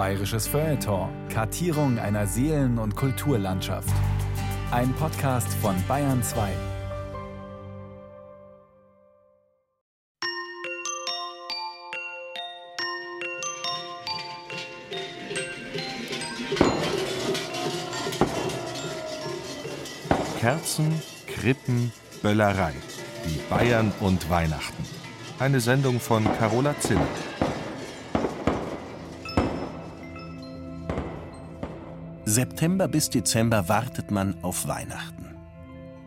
Bayerisches Feuilleton. Kartierung einer Seelen- und Kulturlandschaft. Ein Podcast von Bayern 2. Kerzen, Krippen, Böllerei. Die Bayern und Weihnachten. Eine Sendung von Carola Zinn. September bis Dezember wartet man auf Weihnachten.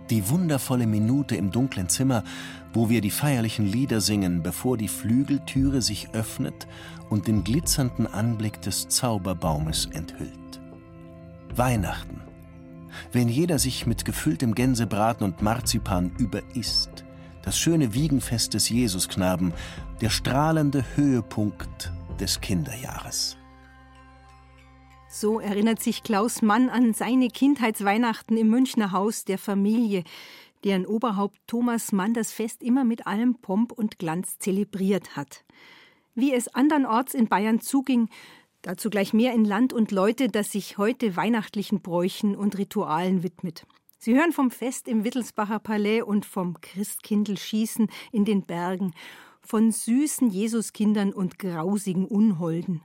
Die wundervolle Minute im dunklen Zimmer, wo wir die feierlichen Lieder singen, bevor die Flügeltüre sich öffnet und den glitzernden Anblick des Zauberbaumes enthüllt. Weihnachten. Wenn jeder sich mit gefülltem Gänsebraten und Marzipan überisst. Das schöne Wiegenfest des Jesusknaben, der strahlende Höhepunkt des Kinderjahres. So erinnert sich Klaus Mann an seine Kindheitsweihnachten im Münchner Haus der Familie, deren Oberhaupt Thomas Mann das Fest immer mit allem Pomp und Glanz zelebriert hat. Wie es andernorts in Bayern zuging, dazu gleich mehr in Land und Leute, das sich heute weihnachtlichen Bräuchen und Ritualen widmet. Sie hören vom Fest im Wittelsbacher Palais und vom Christkindlschießen in den Bergen, von süßen Jesuskindern und grausigen Unholden.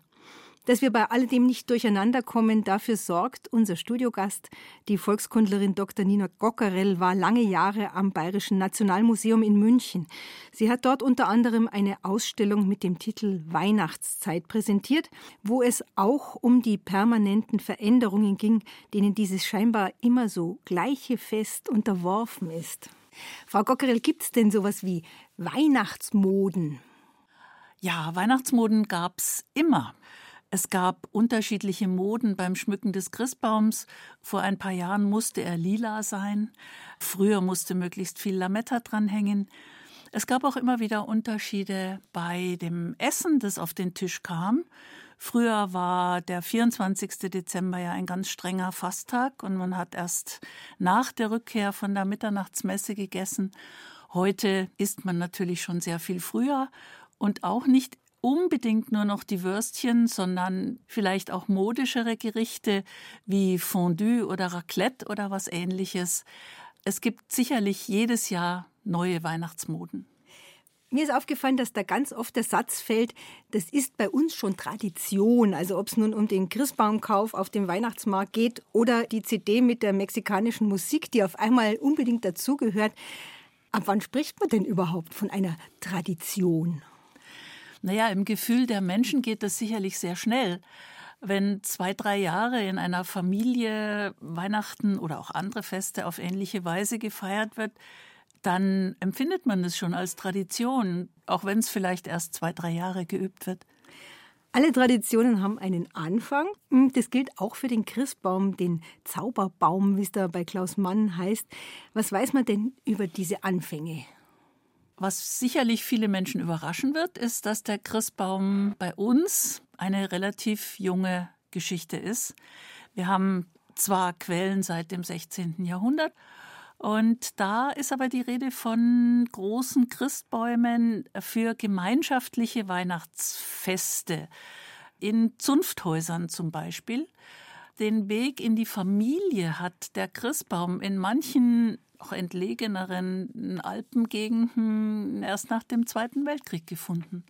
Dass wir bei alledem nicht durcheinander kommen, dafür sorgt unser Studiogast. Die Volkskundlerin Dr. Nina Gockerell war lange Jahre am Bayerischen Nationalmuseum in München. Sie hat dort unter anderem eine Ausstellung mit dem Titel Weihnachtszeit präsentiert, wo es auch um die permanenten Veränderungen ging, denen dieses scheinbar immer so gleiche Fest unterworfen ist. Frau Gockerell, gibt es denn sowas wie Weihnachtsmoden? Ja, Weihnachtsmoden gab es immer. Es gab unterschiedliche Moden beim Schmücken des Christbaums. Vor ein paar Jahren musste er lila sein. Früher musste möglichst viel Lametta dranhängen. Es gab auch immer wieder Unterschiede bei dem Essen, das auf den Tisch kam. Früher war der 24. Dezember ja ein ganz strenger Fasttag und man hat erst nach der Rückkehr von der Mitternachtsmesse gegessen. Heute isst man natürlich schon sehr viel früher und auch nicht unbedingt nur noch die Würstchen, sondern vielleicht auch modischere Gerichte wie Fondue oder Raclette oder was ähnliches. Es gibt sicherlich jedes Jahr neue Weihnachtsmoden. Mir ist aufgefallen, dass da ganz oft der Satz fällt, das ist bei uns schon Tradition. Also ob es nun um den Christbaumkauf auf dem Weihnachtsmarkt geht oder die CD mit der mexikanischen Musik, die auf einmal unbedingt dazugehört. Ab wann spricht man denn überhaupt von einer Tradition? Naja, im Gefühl der Menschen geht das sicherlich sehr schnell. Wenn zwei, drei Jahre in einer Familie Weihnachten oder auch andere Feste auf ähnliche Weise gefeiert wird, dann empfindet man es schon als Tradition, auch wenn es vielleicht erst zwei, drei Jahre geübt wird. Alle Traditionen haben einen Anfang. Das gilt auch für den Christbaum, den Zauberbaum, wie es da bei Klaus Mann heißt. Was weiß man denn über diese Anfänge? Was sicherlich viele Menschen überraschen wird, ist, dass der Christbaum bei uns eine relativ junge Geschichte ist. Wir haben zwar Quellen seit dem 16. Jahrhundert, und da ist aber die Rede von großen Christbäumen für gemeinschaftliche Weihnachtsfeste. In Zunfthäusern zum Beispiel. Den Weg in die Familie hat der Christbaum in manchen auch entlegeneren Alpengegenden erst nach dem Zweiten Weltkrieg gefunden.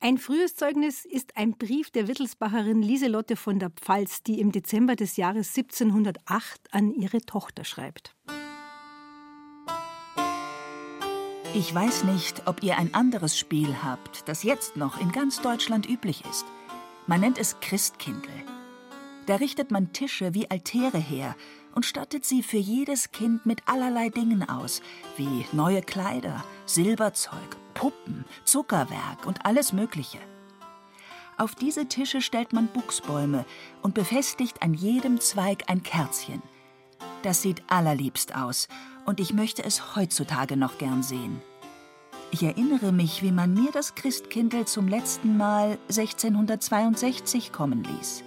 Ein frühes Zeugnis ist ein Brief der Wittelsbacherin Lieselotte von der Pfalz, die im Dezember des Jahres 1708 an ihre Tochter schreibt. Ich weiß nicht, ob ihr ein anderes Spiel habt, das jetzt noch in ganz Deutschland üblich ist. Man nennt es Christkindl. Da richtet man Tische wie Altäre her und stattet sie für jedes Kind mit allerlei Dingen aus, wie neue Kleider, Silberzeug, Puppen, Zuckerwerk und alles Mögliche. Auf diese Tische stellt man Buchsbäume und befestigt an jedem Zweig ein Kerzchen. Das sieht allerliebst aus und ich möchte es heutzutage noch gern sehen. Ich erinnere mich, wie man mir das Christkindl zum letzten Mal 1662 kommen ließ.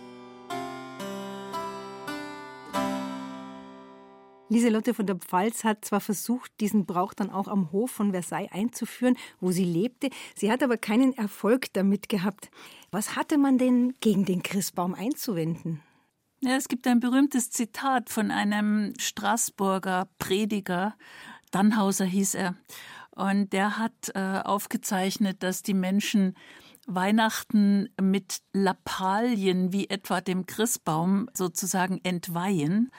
Lieselotte von der Pfalz hat zwar versucht, diesen Brauch dann auch am Hof von Versailles einzuführen, wo sie lebte, sie hat aber keinen Erfolg damit gehabt. Was hatte man denn gegen den Christbaum einzuwenden? Ja, es gibt ein berühmtes Zitat von einem Straßburger Prediger, Dannhauser hieß er, und der hat äh, aufgezeichnet, dass die Menschen Weihnachten mit Lappalien wie etwa dem Christbaum sozusagen entweihen.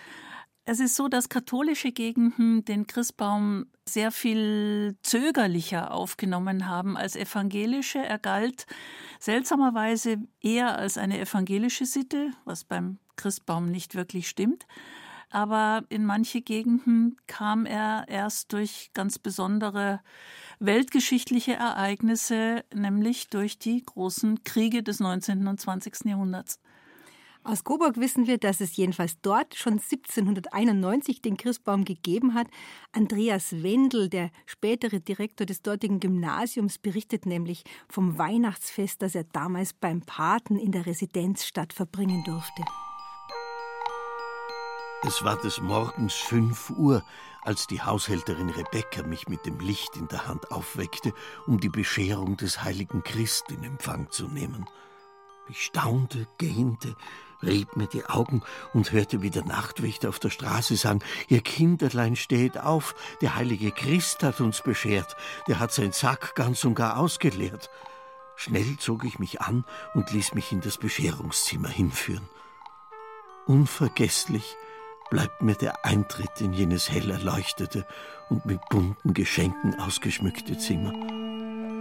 Es ist so, dass katholische Gegenden den Christbaum sehr viel zögerlicher aufgenommen haben als evangelische. Er galt seltsamerweise eher als eine evangelische Sitte, was beim Christbaum nicht wirklich stimmt. Aber in manche Gegenden kam er erst durch ganz besondere weltgeschichtliche Ereignisse, nämlich durch die großen Kriege des 19. und 20. Jahrhunderts. Aus Coburg wissen wir, dass es jedenfalls dort schon 1791 den Christbaum gegeben hat. Andreas Wendel, der spätere Direktor des dortigen Gymnasiums, berichtet nämlich vom Weihnachtsfest, das er damals beim Paten in der Residenzstadt verbringen durfte. Es war des Morgens fünf Uhr, als die Haushälterin Rebecca mich mit dem Licht in der Hand aufweckte, um die Bescherung des heiligen Christ in Empfang zu nehmen. Ich staunte, gähnte, rieb mir die Augen und hörte, wie der Nachtwächter auf der Straße sang, Ihr Kinderlein steht auf, der heilige Christ hat uns beschert, der hat sein Sack ganz und gar ausgeleert. Schnell zog ich mich an und ließ mich in das Bescherungszimmer hinführen. Unvergesslich bleibt mir der Eintritt in jenes hell erleuchtete und mit bunten Geschenken ausgeschmückte Zimmer.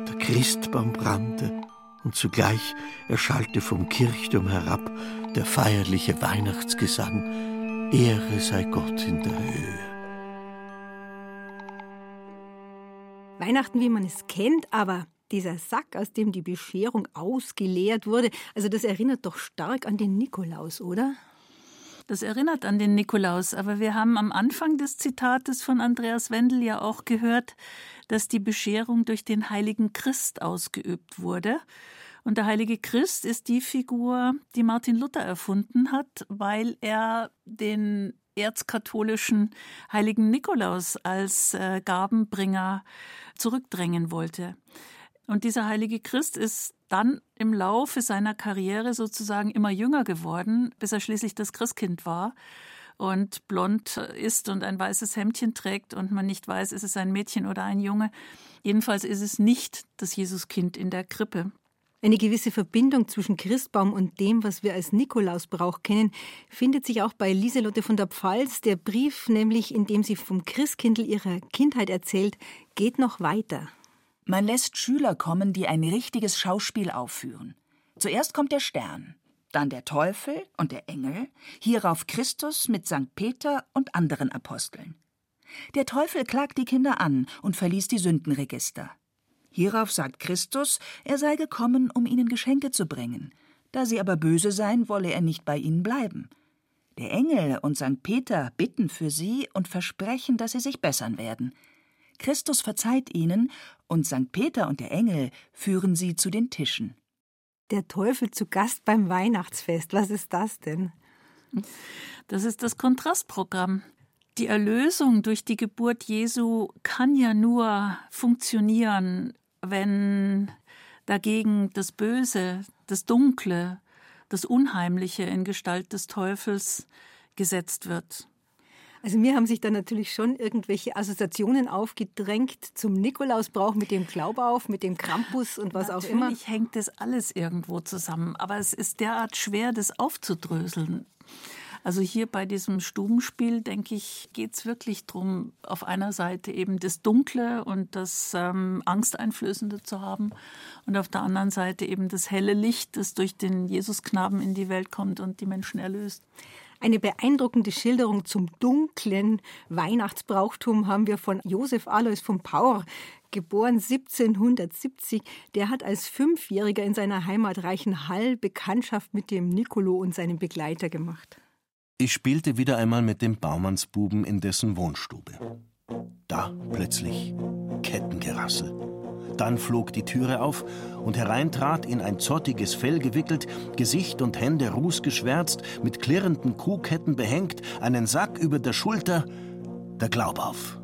Der Christbaum brannte, und zugleich erschallte vom Kirchturm herab der feierliche Weihnachtsgesang Ehre sei Gott in der Höhe. Weihnachten, wie man es kennt, aber dieser Sack, aus dem die Bescherung ausgeleert wurde, also das erinnert doch stark an den Nikolaus, oder? Das erinnert an den Nikolaus, aber wir haben am Anfang des Zitates von Andreas Wendel ja auch gehört, dass die Bescherung durch den heiligen Christ ausgeübt wurde. Und der heilige Christ ist die Figur, die Martin Luther erfunden hat, weil er den erzkatholischen heiligen Nikolaus als äh, Gabenbringer zurückdrängen wollte. Und dieser heilige Christ ist dann im Laufe seiner Karriere sozusagen immer jünger geworden, bis er schließlich das Christkind war und blond ist und ein weißes Hemdchen trägt und man nicht weiß, ist es ein Mädchen oder ein Junge. Jedenfalls ist es nicht das Jesuskind in der Krippe. Eine gewisse Verbindung zwischen Christbaum und dem, was wir als Nikolausbrauch kennen, findet sich auch bei Lieselotte von der Pfalz. Der Brief, nämlich in dem sie vom Christkindl ihrer Kindheit erzählt, geht noch weiter. Man lässt Schüler kommen, die ein richtiges Schauspiel aufführen. Zuerst kommt der Stern, dann der Teufel und der Engel, hierauf Christus mit St. Peter und anderen Aposteln. Der Teufel klagt die Kinder an und verließ die Sündenregister. Hierauf sagt Christus, er sei gekommen, um ihnen Geschenke zu bringen. Da sie aber böse seien, wolle er nicht bei ihnen bleiben. Der Engel und St. Peter bitten für sie und versprechen, dass sie sich bessern werden. Christus verzeiht ihnen, und St. Peter und der Engel führen sie zu den Tischen. Der Teufel zu Gast beim Weihnachtsfest, was ist das denn? Das ist das Kontrastprogramm. Die Erlösung durch die Geburt Jesu kann ja nur funktionieren, wenn dagegen das Böse, das Dunkle, das Unheimliche in Gestalt des Teufels gesetzt wird. Also mir haben sich da natürlich schon irgendwelche Assoziationen aufgedrängt zum Nikolausbrauch mit dem Glaubauf, mit dem Krampus und was natürlich auch immer. Natürlich hängt das alles irgendwo zusammen, aber es ist derart schwer, das aufzudröseln. Also hier bei diesem Stubenspiel, denke ich, geht es wirklich darum, auf einer Seite eben das Dunkle und das ähm, Angsteinflößende zu haben und auf der anderen Seite eben das helle Licht, das durch den Jesusknaben in die Welt kommt und die Menschen erlöst. Eine beeindruckende Schilderung zum dunklen Weihnachtsbrauchtum haben wir von Josef Alois von Pauer, geboren 1770. Der hat als Fünfjähriger in seiner Heimat Reichenhall Bekanntschaft mit dem Nicolo und seinem Begleiter gemacht. Ich spielte wieder einmal mit dem Baumannsbuben in dessen Wohnstube. Da plötzlich Kettengerassel. Dann flog die Türe auf und herein trat in ein zottiges Fell gewickelt, Gesicht und Hände rußgeschwärzt, mit klirrenden Kuhketten behängt, einen Sack über der Schulter, der Glaubauf.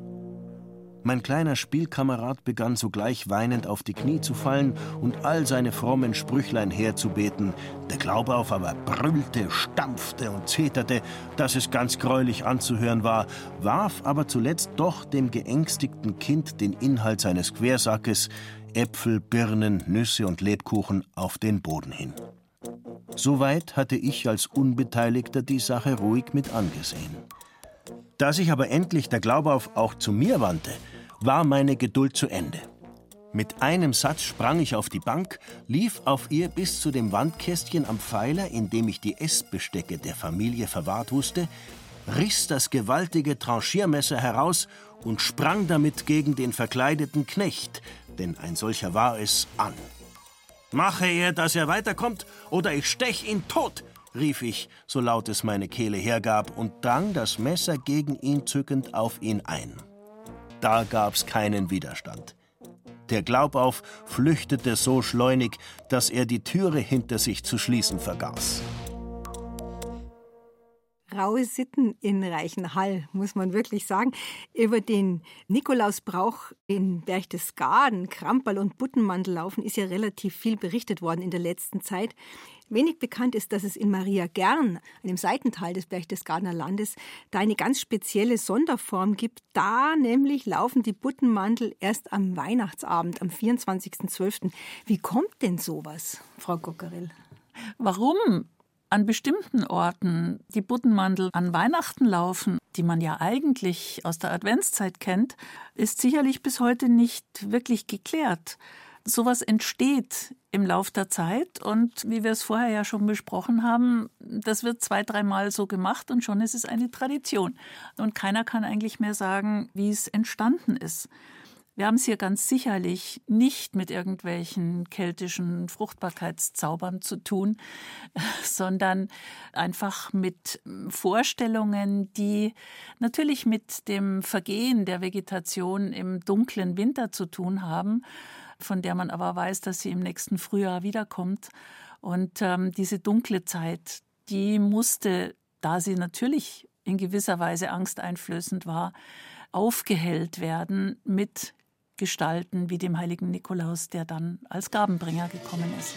Mein kleiner Spielkamerad begann sogleich weinend auf die Knie zu fallen und all seine frommen Sprüchlein herzubeten. Der Glaubauf aber brüllte, stampfte und zeterte, dass es ganz greulich anzuhören war, warf aber zuletzt doch dem geängstigten Kind den Inhalt seines Quersackes, Äpfel, Birnen, Nüsse und Lebkuchen, auf den Boden hin. Soweit hatte ich als Unbeteiligter die Sache ruhig mit angesehen. Da sich aber endlich der Glaubauf auch zu mir wandte, war meine Geduld zu Ende. Mit einem Satz sprang ich auf die Bank, lief auf ihr bis zu dem Wandkästchen am Pfeiler, in dem ich die Essbestecke der Familie verwahrt wusste, riss das gewaltige Tranchiermesser heraus und sprang damit gegen den verkleideten Knecht, denn ein solcher war es, an. Mache er, dass er weiterkommt, oder ich stech ihn tot, rief ich, so laut es meine Kehle hergab, und drang das Messer gegen ihn zückend auf ihn ein. Da gab's keinen Widerstand. Der Glaubauf flüchtete so schleunig, dass er die Türe hinter sich zu schließen vergaß. Raue Sitten in Reichenhall, muss man wirklich sagen. Über den Nikolausbrauch in Berchtesgaden, Kramperl und Buttenmandel laufen, ist ja relativ viel berichtet worden in der letzten Zeit. Wenig bekannt ist, dass es in Maria Gern, einem Seitental des Berchtesgadener Landes, da eine ganz spezielle Sonderform gibt. Da nämlich laufen die Buttenmandel erst am Weihnachtsabend, am 24.12. Wie kommt denn sowas, Frau Gockerell? Warum an bestimmten Orten die Buttenmandel an Weihnachten laufen, die man ja eigentlich aus der Adventszeit kennt, ist sicherlich bis heute nicht wirklich geklärt sowas entsteht im Lauf der Zeit und wie wir es vorher ja schon besprochen haben, das wird zwei, dreimal so gemacht und schon ist es eine Tradition. Und keiner kann eigentlich mehr sagen, wie es entstanden ist. Wir haben es hier ganz sicherlich nicht mit irgendwelchen keltischen Fruchtbarkeitszaubern zu tun, sondern einfach mit Vorstellungen, die natürlich mit dem Vergehen der Vegetation im dunklen Winter zu tun haben von der man aber weiß, dass sie im nächsten Frühjahr wiederkommt. Und ähm, diese dunkle Zeit, die musste, da sie natürlich in gewisser Weise angsteinflößend war, aufgehellt werden mit Gestalten wie dem heiligen Nikolaus, der dann als Gabenbringer gekommen ist.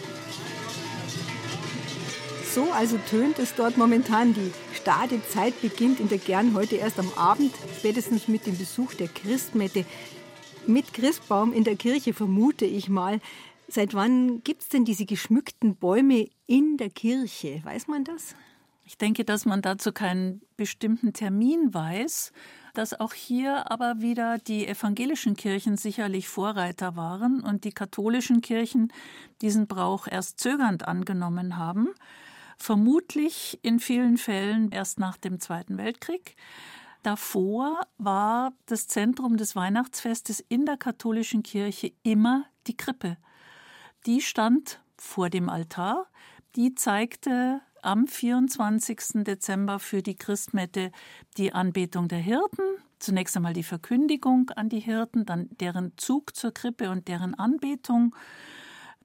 So also tönt es dort momentan. Die stade Zeit beginnt in der Gern heute erst am Abend, spätestens mit dem Besuch der Christmette mit Christbaum in der Kirche, vermute ich mal. Seit wann gibt es denn diese geschmückten Bäume in der Kirche? Weiß man das? Ich denke, dass man dazu keinen bestimmten Termin weiß, dass auch hier aber wieder die evangelischen Kirchen sicherlich Vorreiter waren und die katholischen Kirchen diesen Brauch erst zögernd angenommen haben, vermutlich in vielen Fällen erst nach dem Zweiten Weltkrieg. Davor war das Zentrum des Weihnachtsfestes in der katholischen Kirche immer die Krippe. Die stand vor dem Altar, die zeigte am 24. Dezember für die Christmette die Anbetung der Hirten, zunächst einmal die Verkündigung an die Hirten, dann deren Zug zur Krippe und deren Anbetung.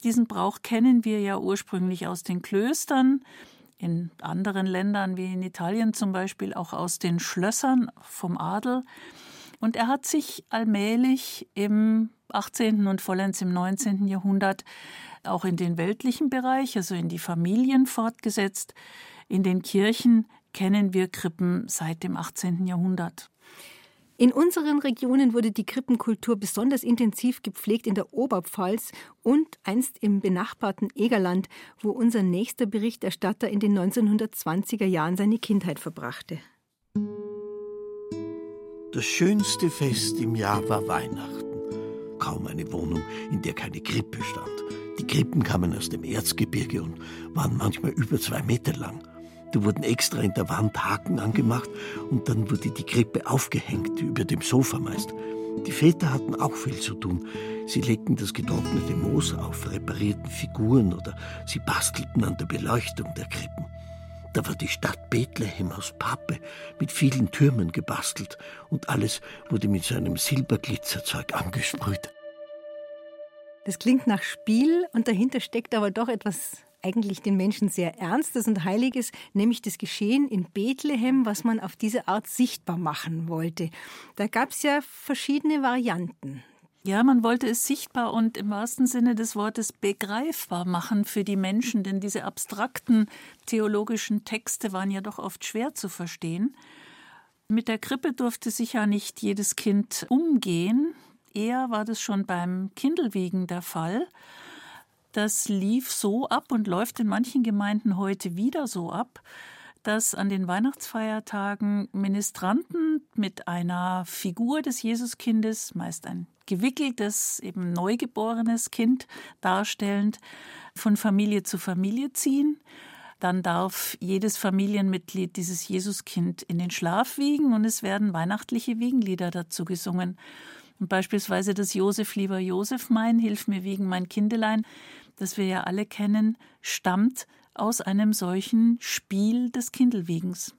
Diesen Brauch kennen wir ja ursprünglich aus den Klöstern in anderen Ländern wie in Italien zum Beispiel auch aus den Schlössern vom Adel. Und er hat sich allmählich im 18. und vollends im 19. Jahrhundert auch in den weltlichen Bereich, also in die Familien fortgesetzt. In den Kirchen kennen wir Krippen seit dem 18. Jahrhundert. In unseren Regionen wurde die Krippenkultur besonders intensiv gepflegt in der Oberpfalz und einst im benachbarten Egerland, wo unser nächster Berichterstatter in den 1920er Jahren seine Kindheit verbrachte. Das schönste Fest im Jahr war Weihnachten. Kaum eine Wohnung, in der keine Krippe stand. Die Krippen kamen aus dem Erzgebirge und waren manchmal über zwei Meter lang. Da wurden extra in der Wand Haken angemacht und dann wurde die Krippe aufgehängt, über dem Sofa meist. Die Väter hatten auch viel zu tun. Sie legten das getrocknete Moos auf, reparierten Figuren oder sie bastelten an der Beleuchtung der Krippen. Da war die Stadt Bethlehem aus Pappe mit vielen Türmen gebastelt und alles wurde mit so einem Silberglitzerzeug angesprüht. Das klingt nach Spiel und dahinter steckt aber doch etwas eigentlich den Menschen sehr Ernstes und Heiliges, nämlich das Geschehen in Bethlehem, was man auf diese Art sichtbar machen wollte. Da gab es ja verschiedene Varianten. Ja, man wollte es sichtbar und im wahrsten Sinne des Wortes begreifbar machen für die Menschen, denn diese abstrakten theologischen Texte waren ja doch oft schwer zu verstehen. Mit der Krippe durfte sich ja nicht jedes Kind umgehen. Eher war das schon beim Kindelwiegen der Fall. Das lief so ab und läuft in manchen Gemeinden heute wieder so ab, dass an den Weihnachtsfeiertagen Ministranten mit einer Figur des Jesuskindes, meist ein gewickeltes, eben neugeborenes Kind darstellend, von Familie zu Familie ziehen. Dann darf jedes Familienmitglied dieses Jesuskind in den Schlaf wiegen und es werden weihnachtliche Wiegenlieder dazu gesungen. Und beispielsweise das Josef, lieber Josef mein, hilf mir wiegen mein Kindelein, das wir ja alle kennen, stammt aus einem solchen Spiel des Kindelwiegens.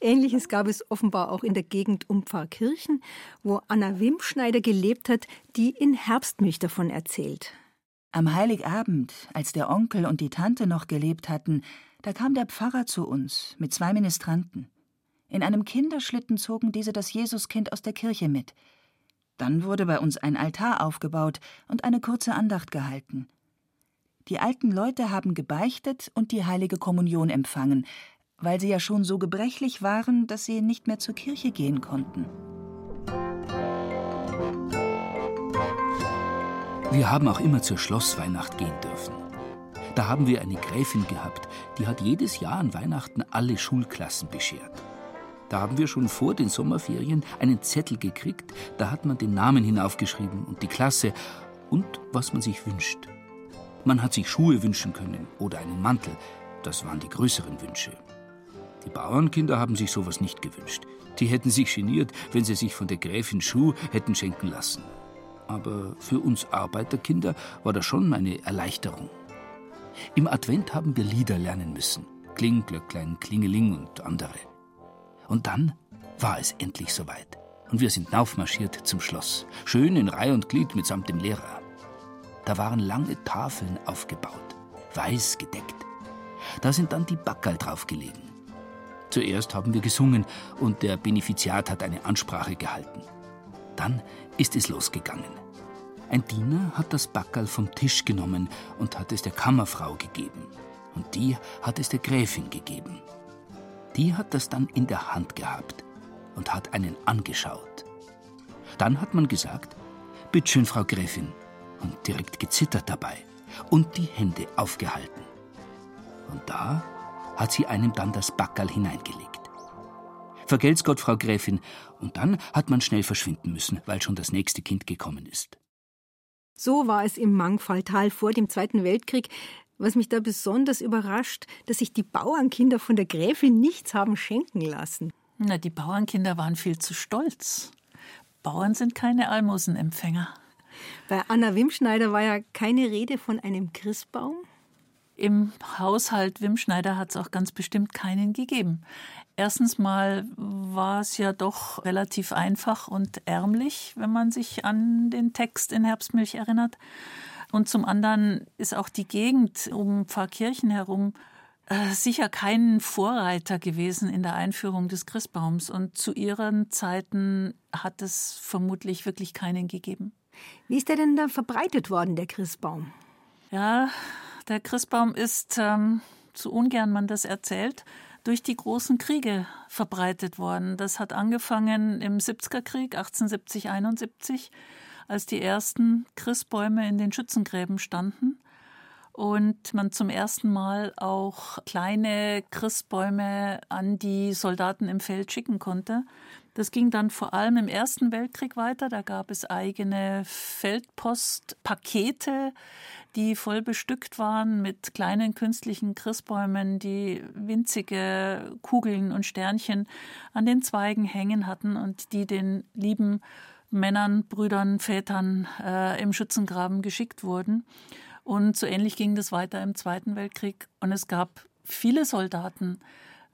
Ähnliches gab es offenbar auch in der Gegend um Pfarrkirchen, wo Anna Wimschneider gelebt hat, die in Herbstmilch davon erzählt. Am Heiligabend, als der Onkel und die Tante noch gelebt hatten, da kam der Pfarrer zu uns mit zwei Ministranten. In einem Kinderschlitten zogen diese das Jesuskind aus der Kirche mit. Dann wurde bei uns ein Altar aufgebaut und eine kurze Andacht gehalten. Die alten Leute haben gebeichtet und die heilige Kommunion empfangen, weil sie ja schon so gebrechlich waren, dass sie nicht mehr zur Kirche gehen konnten. Wir haben auch immer zur Schlossweihnacht gehen dürfen. Da haben wir eine Gräfin gehabt, die hat jedes Jahr an Weihnachten alle Schulklassen beschert. Da haben wir schon vor den Sommerferien einen Zettel gekriegt, da hat man den Namen hinaufgeschrieben und die Klasse und was man sich wünscht. Man hat sich Schuhe wünschen können oder einen Mantel. Das waren die größeren Wünsche. Die Bauernkinder haben sich sowas nicht gewünscht. Die hätten sich geniert, wenn sie sich von der Gräfin Schuh hätten schenken lassen. Aber für uns Arbeiterkinder war das schon eine Erleichterung. Im Advent haben wir Lieder lernen müssen. Kling, Glöcklein, Klingeling und andere. Und dann war es endlich soweit. Und wir sind naufmarschiert zum Schloss. Schön in Reih und Glied mitsamt dem Lehrer. Da waren lange Tafeln aufgebaut, weiß gedeckt. Da sind dann die Backerl draufgelegen. Zuerst haben wir gesungen und der Benefiziat hat eine Ansprache gehalten. Dann ist es losgegangen. Ein Diener hat das Backerl vom Tisch genommen und hat es der Kammerfrau gegeben. Und die hat es der Gräfin gegeben. Die hat das dann in der Hand gehabt und hat einen angeschaut. Dann hat man gesagt, Bittschön, Frau Gräfin, und direkt gezittert dabei und die Hände aufgehalten. Und da hat sie einem dann das Backerl hineingelegt. Vergelt's Gott, Frau Gräfin, und dann hat man schnell verschwinden müssen, weil schon das nächste Kind gekommen ist. So war es im Mangfalltal vor dem Zweiten Weltkrieg. Was mich da besonders überrascht, dass sich die Bauernkinder von der Gräfin nichts haben schenken lassen. Na, die Bauernkinder waren viel zu stolz. Bauern sind keine Almosenempfänger. Bei Anna Wimschneider war ja keine Rede von einem Christbaum. Im Haushalt Wimschneider hat es auch ganz bestimmt keinen gegeben. Erstens mal war es ja doch relativ einfach und ärmlich, wenn man sich an den Text in Herbstmilch erinnert. Und zum anderen ist auch die Gegend um Pfarrkirchen herum äh, sicher kein Vorreiter gewesen in der Einführung des Christbaums. Und zu ihren Zeiten hat es vermutlich wirklich keinen gegeben. Wie ist der denn da verbreitet worden, der Christbaum? Ja, der Christbaum ist, ähm, so ungern man das erzählt, durch die großen Kriege verbreitet worden. Das hat angefangen im 70er Krieg 1870-71, als die ersten Christbäume in den Schützengräben standen und man zum ersten Mal auch kleine Christbäume an die Soldaten im Feld schicken konnte. Das ging dann vor allem im Ersten Weltkrieg weiter. Da gab es eigene Feldpostpakete, die voll bestückt waren mit kleinen künstlichen Christbäumen, die winzige Kugeln und Sternchen an den Zweigen hängen hatten und die den lieben Männern, Brüdern, Vätern äh, im Schützengraben geschickt wurden. Und so ähnlich ging das weiter im Zweiten Weltkrieg. Und es gab viele Soldaten,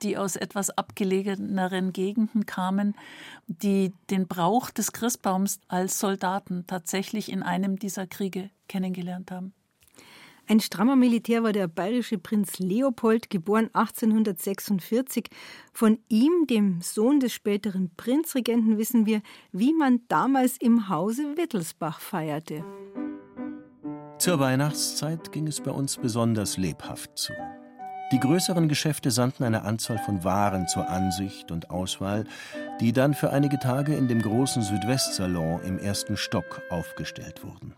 die aus etwas abgelegeneren Gegenden kamen, die den Brauch des Christbaums als Soldaten tatsächlich in einem dieser Kriege kennengelernt haben. Ein strammer Militär war der bayerische Prinz Leopold, geboren 1846. Von ihm, dem Sohn des späteren Prinzregenten, wissen wir, wie man damals im Hause Wittelsbach feierte. Zur Weihnachtszeit ging es bei uns besonders lebhaft zu. Die größeren Geschäfte sandten eine Anzahl von Waren zur Ansicht und Auswahl, die dann für einige Tage in dem großen Südwestsalon im ersten Stock aufgestellt wurden.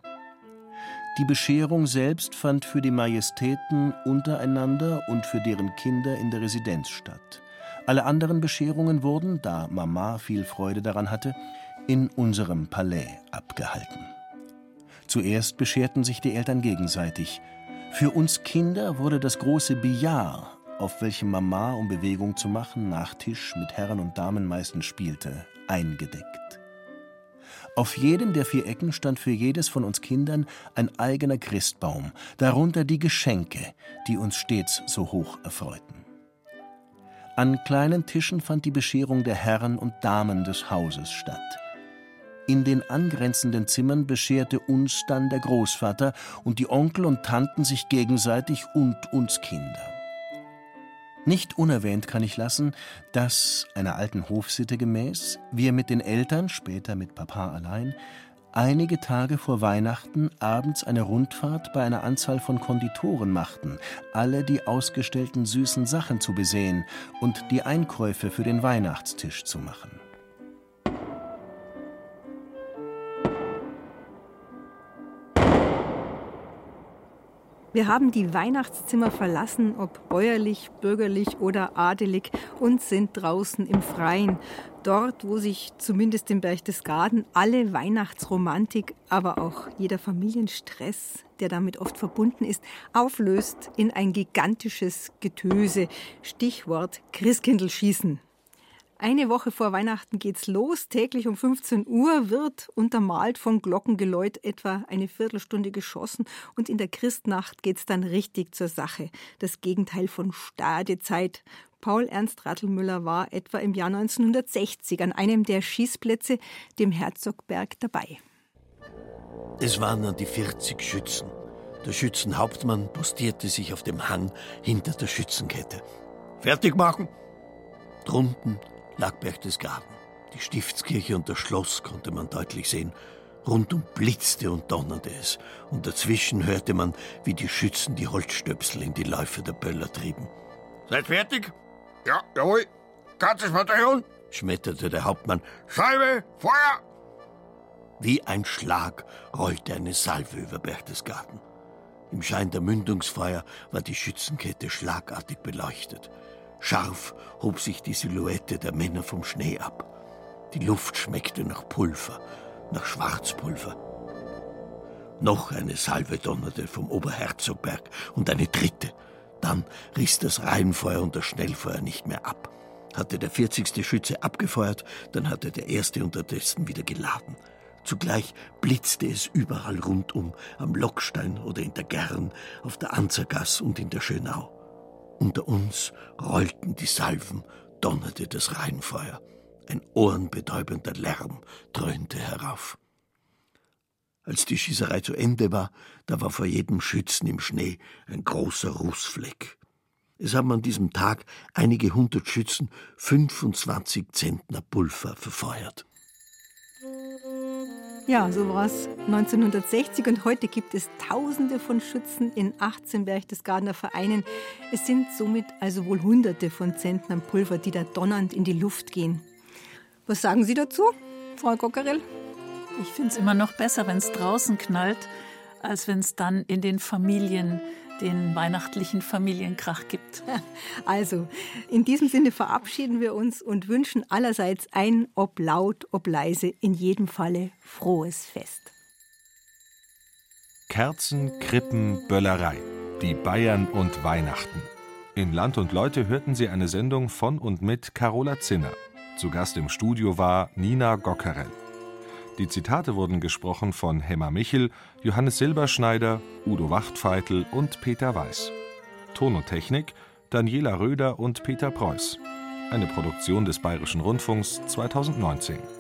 Die Bescherung selbst fand für die Majestäten untereinander und für deren Kinder in der Residenz statt. Alle anderen Bescherungen wurden, da Mama viel Freude daran hatte, in unserem Palais abgehalten. Zuerst bescherten sich die Eltern gegenseitig. Für uns Kinder wurde das große Billard, auf welchem Mama, um Bewegung zu machen, nach Tisch mit Herren und Damen meistens spielte, eingedeckt. Auf jedem der vier Ecken stand für jedes von uns Kindern ein eigener Christbaum, darunter die Geschenke, die uns stets so hoch erfreuten. An kleinen Tischen fand die Bescherung der Herren und Damen des Hauses statt. In den angrenzenden Zimmern bescherte uns dann der Großvater und die Onkel und Tanten sich gegenseitig und uns Kinder. Nicht unerwähnt kann ich lassen, dass, einer alten Hofsitte gemäß, wir mit den Eltern, später mit Papa allein, einige Tage vor Weihnachten abends eine Rundfahrt bei einer Anzahl von Konditoren machten, alle die ausgestellten süßen Sachen zu besehen und die Einkäufe für den Weihnachtstisch zu machen. Wir haben die Weihnachtszimmer verlassen, ob bäuerlich, bürgerlich oder adelig, und sind draußen im Freien. Dort, wo sich zumindest im Berchtesgaden alle Weihnachtsromantik, aber auch jeder Familienstress, der damit oft verbunden ist, auflöst in ein gigantisches Getöse. Stichwort Christkindlschießen. Eine Woche vor Weihnachten geht's los. Täglich um 15 Uhr wird untermalt von Glockengeläut etwa eine Viertelstunde geschossen und in der Christnacht geht's dann richtig zur Sache. Das Gegenteil von Stadezeit. Paul Ernst Rattelmüller war etwa im Jahr 1960 an einem der Schießplätze, dem Herzogberg, dabei. Es waren an die 40 Schützen. Der Schützenhauptmann postierte sich auf dem Hang hinter der Schützenkette. Fertig machen! Drunten lag Berchtesgaden. Die Stiftskirche und das Schloss konnte man deutlich sehen. Rundum blitzte und donnerte es, und dazwischen hörte man, wie die Schützen die Holzstöpsel in die Läufe der Böller trieben. Seid fertig? Ja, jawohl. Ganzes Bataillon? schmetterte der Hauptmann. Salve, Feuer! Wie ein Schlag rollte eine Salve über Berchtesgaden. Im Schein der Mündungsfeuer war die Schützenkette schlagartig beleuchtet. Scharf hob sich die Silhouette der Männer vom Schnee ab. Die Luft schmeckte nach Pulver, nach Schwarzpulver. Noch eine Salve donnerte vom Oberherzogberg und eine dritte. Dann riss das Reihenfeuer und das Schnellfeuer nicht mehr ab. Hatte der 40. Schütze abgefeuert, dann hatte der erste unterdessen wieder geladen. Zugleich blitzte es überall rundum, am Lockstein oder in der Gern, auf der Anzergass und in der Schönau. Unter uns rollten die Salven, donnerte das Rheinfeuer. Ein ohrenbetäubender Lärm dröhnte herauf. Als die Schießerei zu Ende war, da war vor jedem Schützen im Schnee ein großer Rußfleck. Es haben an diesem Tag einige hundert Schützen 25 Zentner Pulver verfeuert. Ja, so war es 1960 und heute gibt es Tausende von Schützen in 18 Berchtesgadener Vereinen. Es sind somit also wohl Hunderte von Zentnern Pulver, die da donnernd in die Luft gehen. Was sagen Sie dazu, Frau Gockerell? Ich finde es immer noch besser, wenn es draußen knallt, als wenn es dann in den Familien den weihnachtlichen Familienkrach gibt. Also, in diesem Sinne verabschieden wir uns und wünschen allerseits ein, ob laut, ob leise, in jedem Falle frohes Fest. Kerzen, Krippen, Böllerei. Die Bayern und Weihnachten. In Land und Leute hörten Sie eine Sendung von und mit Carola Zinner. Zu Gast im Studio war Nina Gockerell. Die Zitate wurden gesprochen von Hemmer Michel, Johannes Silberschneider, Udo Wachtfeitel und Peter Weiß. Ton und Technik Daniela Röder und Peter Preuß. Eine Produktion des Bayerischen Rundfunks 2019.